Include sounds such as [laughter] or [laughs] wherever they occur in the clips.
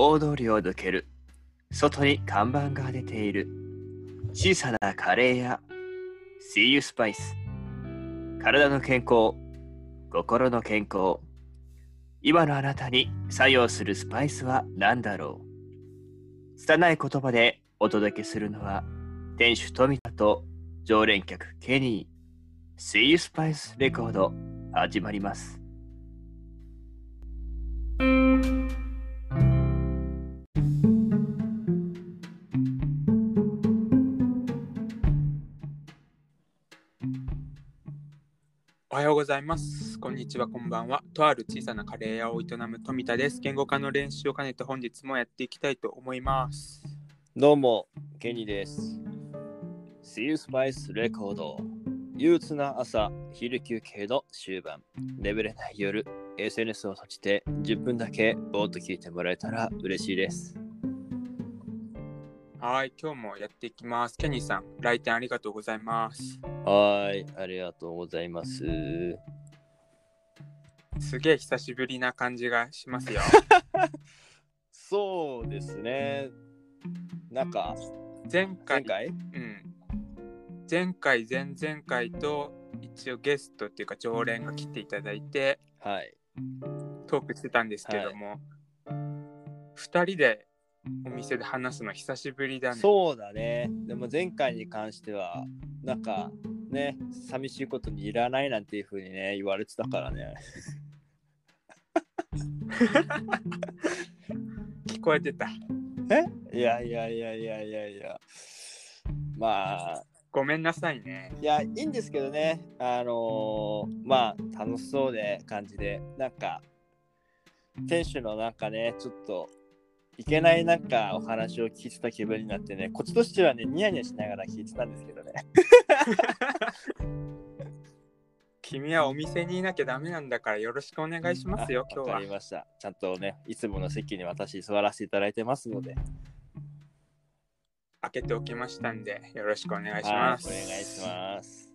大通りを抜ける。外に看板が出ている。小さなカレー屋。See you spice。体の健康。心の健康。今のあなたに作用するスパイスは何だろう拙い言葉でお届けするのは店主富田と常連客ケニー See You Spice レコード始まりますはようございます。こんにちは、こんばんは。とある小さなカレー屋を営む富田です。言語化の練習を兼ねて本日もやっていきたいと思います。どうもケニーです See You Spice レコード憂鬱な朝昼休憩の終盤眠れない夜 SNS を閉じて10分だけぼーっと聞いてもらえたら嬉しいですはい、今日もやっていきます。ケニーさん、来店ありがとうございます。はいありがとうございますすげえ久しぶりな感じがしますよ。[laughs] そうですね。なんか、前回、前回？うん。前回、前々回と一応ゲストっていうか常連が来ていただいてはい。トークしてたんですけども、二人でお店で話すの久しぶりだね。そうだね。でも前回に関しては、なんかね、寂しいことにいらないなんていうふうにね、言われてたからね。[laughs] 聞こえてた。いやいやいやいやいやいや。まあ、ごめんなさいね。いや、いいんですけどね。あのーまあ、楽しそうで感じで、なんか、店主のなんかね、ちょっと、いけないなんかお話を聞いてた気分になってね、こっちとしてはね、ニヤニヤしながら聞いてたんですけどね。[laughs] 君はお店にいなきゃダメなんだからよろしくお願いしますよ、今日は。りました。ちゃんとね、いつもの席に私座らせていただいてますので、開けておきましたんで、よろしくお願いしはいます。お願いします。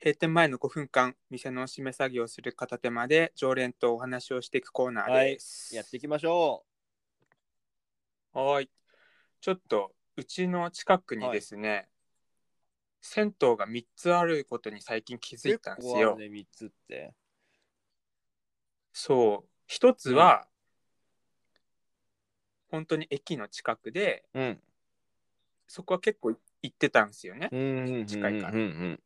閉店前の5分間、店の締め作業をする片手間で常連とお話をしていくコーナーです。やっていきましょはーい。ちょっと、うちの近くにですね、銭湯が3つあることに最近気う。づいたんですよ。ね、3つって。そう。一つは、本当に駅の近くで、うん。そこは結構行ってたんですよね。うんうんうん近いからうんうん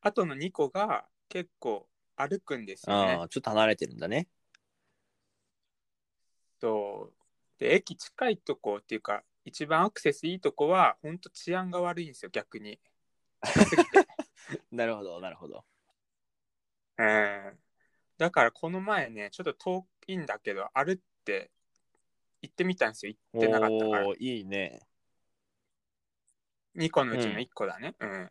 あとの2個が結構歩くんですよあね。あ、ちょっと離れてるんだね。そうで駅近いとこっていうか一番アクセスいいとこは本当治安が悪いんですよ逆に。[laughs] なるほど、なるほど。うんだからこの前ねちょっと遠いんだけど歩って行ってみたんですよ行ってなかったからおーいいね。2個のうちの1個だね。うん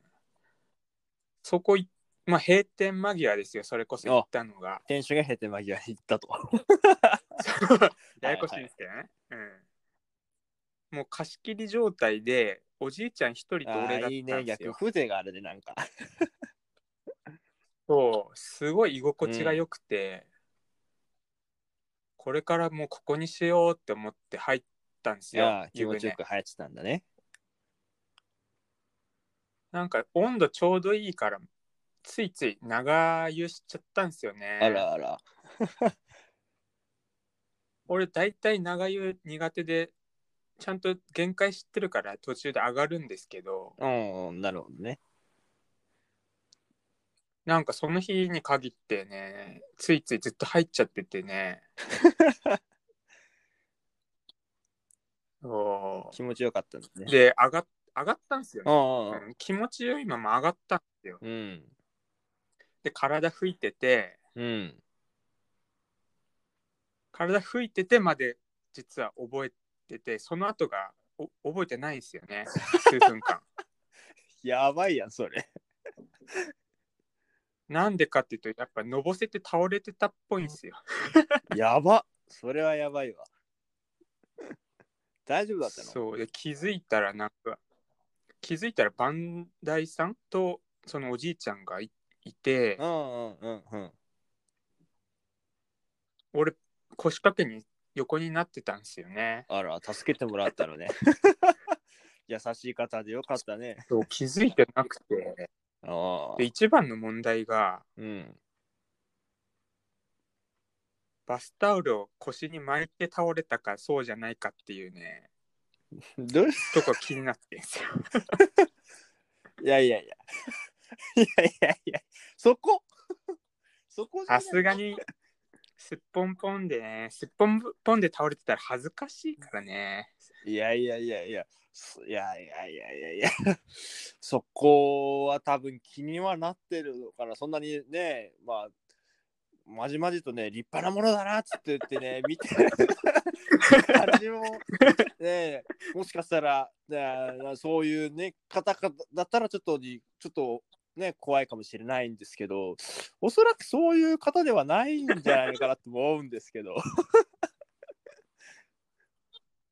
そこいまあ閉店間際ですよそれこそ行ったのが。店主が閉店間際に行ったと。ややこしいんですけどね。うん。もう貸し切り状態で、おじいちゃん一人とあ俺だったんですよ。逆風情があるね、なんか。[laughs] そう、すごい居心地が良くて、これからもうここにしようって思って入ったんですよ。気持ちよく入ってたんだね。なんか温度ちょうどいいから、ついつい長湯しちゃったんですよね。あらあら。[laughs] 俺大体長湯苦手で、ちゃんと限界知ってるから途中で上がるんですけど、うんうん、なるほどね。なんかその日に限ってね、ついついずっと入っちゃっててね。[laughs] そ気持ちよかったんだねう。で、上が上がったんですよね、うん気持ちよいまま上がったんですよ。うん。で、体拭いてて、うん。体拭いててまで実は覚えてて、その後がお覚えてないんですよね、[laughs] 数分間。やばいやん、それ。なんでかっていうと、やっぱのぼせて倒れてたっぽいんですよ。[laughs] やば。それはやばいわ。大丈夫だったの？そうで気づいたらなんか気づいたらバンダイさんとそのおじいちゃんがいいて、うんうんうんうん。俺腰掛けに横になってたんですよね。あら、助けてもらったのね。[laughs] 優しい方でよかったね。そう気づいてなくてああで。一番の問題がうん。バスタオルを腰に巻いて倒れたかそうじゃないかっていうね [laughs] どうと？こ気になってんですよ。[laughs] いやいやいや。[laughs] いやいやいや。そこ？そこじゃさない？すがにすっぽんぽんでねすっぽんぽんで倒れてたら恥ずかしいからね。いやいやいやいや。そいやいやいやいやいや。そこは多分気にはなってるのかな。そんなにね、まあ、まじまじとね、立派なものだなっつって言ってね、[laughs] 見てる感じも、ね、もしかしたら、ね、そういうね、方々だったらちょっとに、ちょっとね、怖いかもしれないんですけど、おそらくそういう方ではないんじゃないのかなと思うんですけど。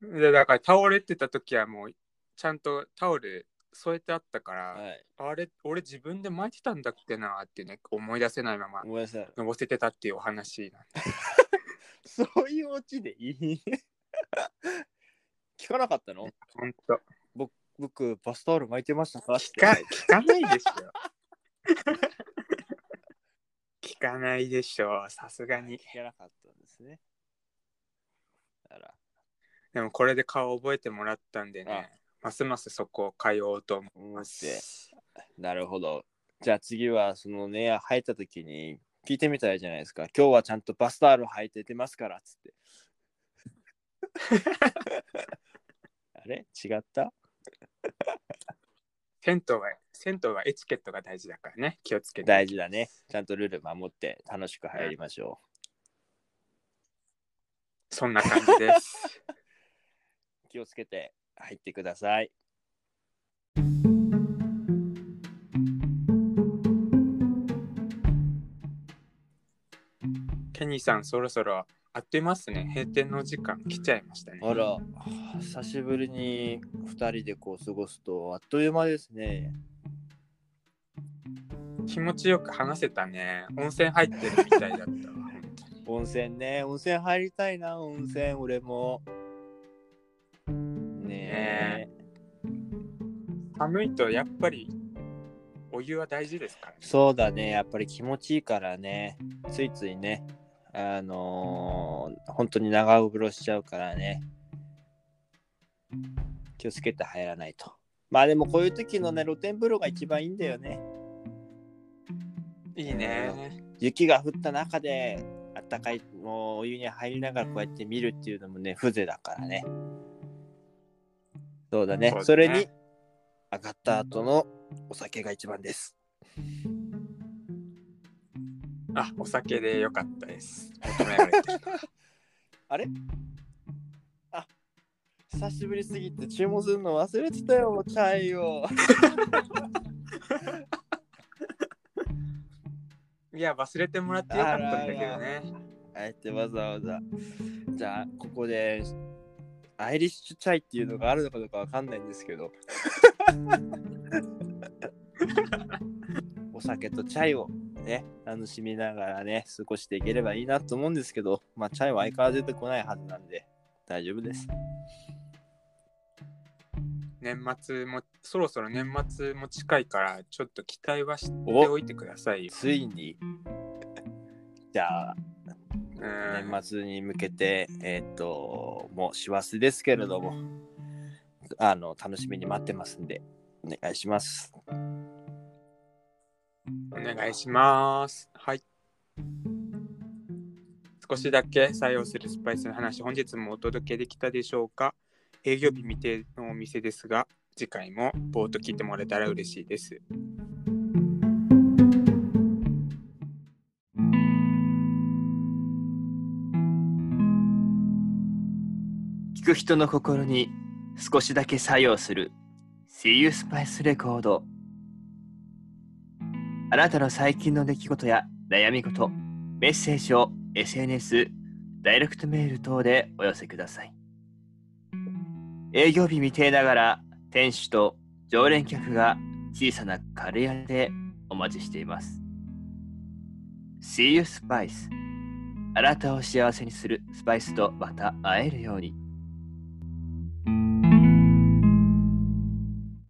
でだから倒れてた時はもうちゃんとタオル添えてあったから、はい。あれ俺自分で巻いてたんだっけなってね思い出せないままごめんなさい。のぼせてたっていうお話なんで。[laughs] そういうオチでいい？[laughs] 聞かなかったの？ほんと。僕、バスタオル巻いてましたか？聞か聞かないでしょ。聞かないでしょさすがに。聞けなかったんですね。あら、でもこれで顔覚えてもらったんでねますますそこを通おうと思いま。なるほど。じゃあ次は、そのね、入った時に聞いてみたらいいじゃないですか。今日はちゃんとバスタオル履いて出ますからっつって。[laughs] あれ？違った？銭湯は銭湯はエチケットが大事だからね気をつけて大事だね。ちゃんとルール守って楽しく入りましょそんな感じですう。[laughs] 気をつけて入ってください。ケニーさんそろそろあっという間っすね閉店の時間来ちゃいましたねあら、久しぶりに2人でこう過ごすとあっという間ですね。気持ちよく話せたね温泉入ってるみたいだった温泉ね、温泉入りたいな、温泉、俺も。寒いとやっぱりお湯は大事ですからね。そうだね、やっぱり気持ちいいからね、ついついね、あのー本当に長風呂しちゃうからね、気をつけて入らないと。まあでもこういう時のね、露天風呂が一番いいんだよね。いいね。雪が降った中で、あったかいもうお湯に入りながらこうやって見るっていうのもね、風情だからね。そうだね、そうだね。それに上がった後のお酒が一番です。あお酒でよかったです [laughs] あれ？あ久しぶりすぎて注文するの忘れてたよ、チャイを。[laughs] いや忘れてもらってよかったんだけどねあえてわざわざ。じゃあ、ここでアイリッシュチャイっていうのがあるのかどうかわかんないんですけど。お酒とチャイをね、楽しみながらね、過ごしていければいいなと思うんですけど、まあ、チャイは相変わらず出てこないはずなんで、大丈夫です。年末もそろそろ年末も近いからちょっと期待はしておいてくださいよ、ついに、じゃあ、うん。年末に向けて、えっ、と、もう師走ですけれども、あの、楽しみに待ってますんで、お願いします。お願いします。はい。少しだけ採用するスパイスの話、本日もお届けできたでしょうか？営業日未定のお店ですが、次回もぼーっと聞いてもらえたら嬉しいです。聞く人の心に少しだけ作用する。See You Spice レコードあなたの最近の出来事や悩み事メッセージを SNS ダイレクトメール等でお寄せください。営業日未定ながら店主と常連客が小さなカレー屋でお待ちしています。See you Spice あなたを幸せにするスパイスとまた会えるように。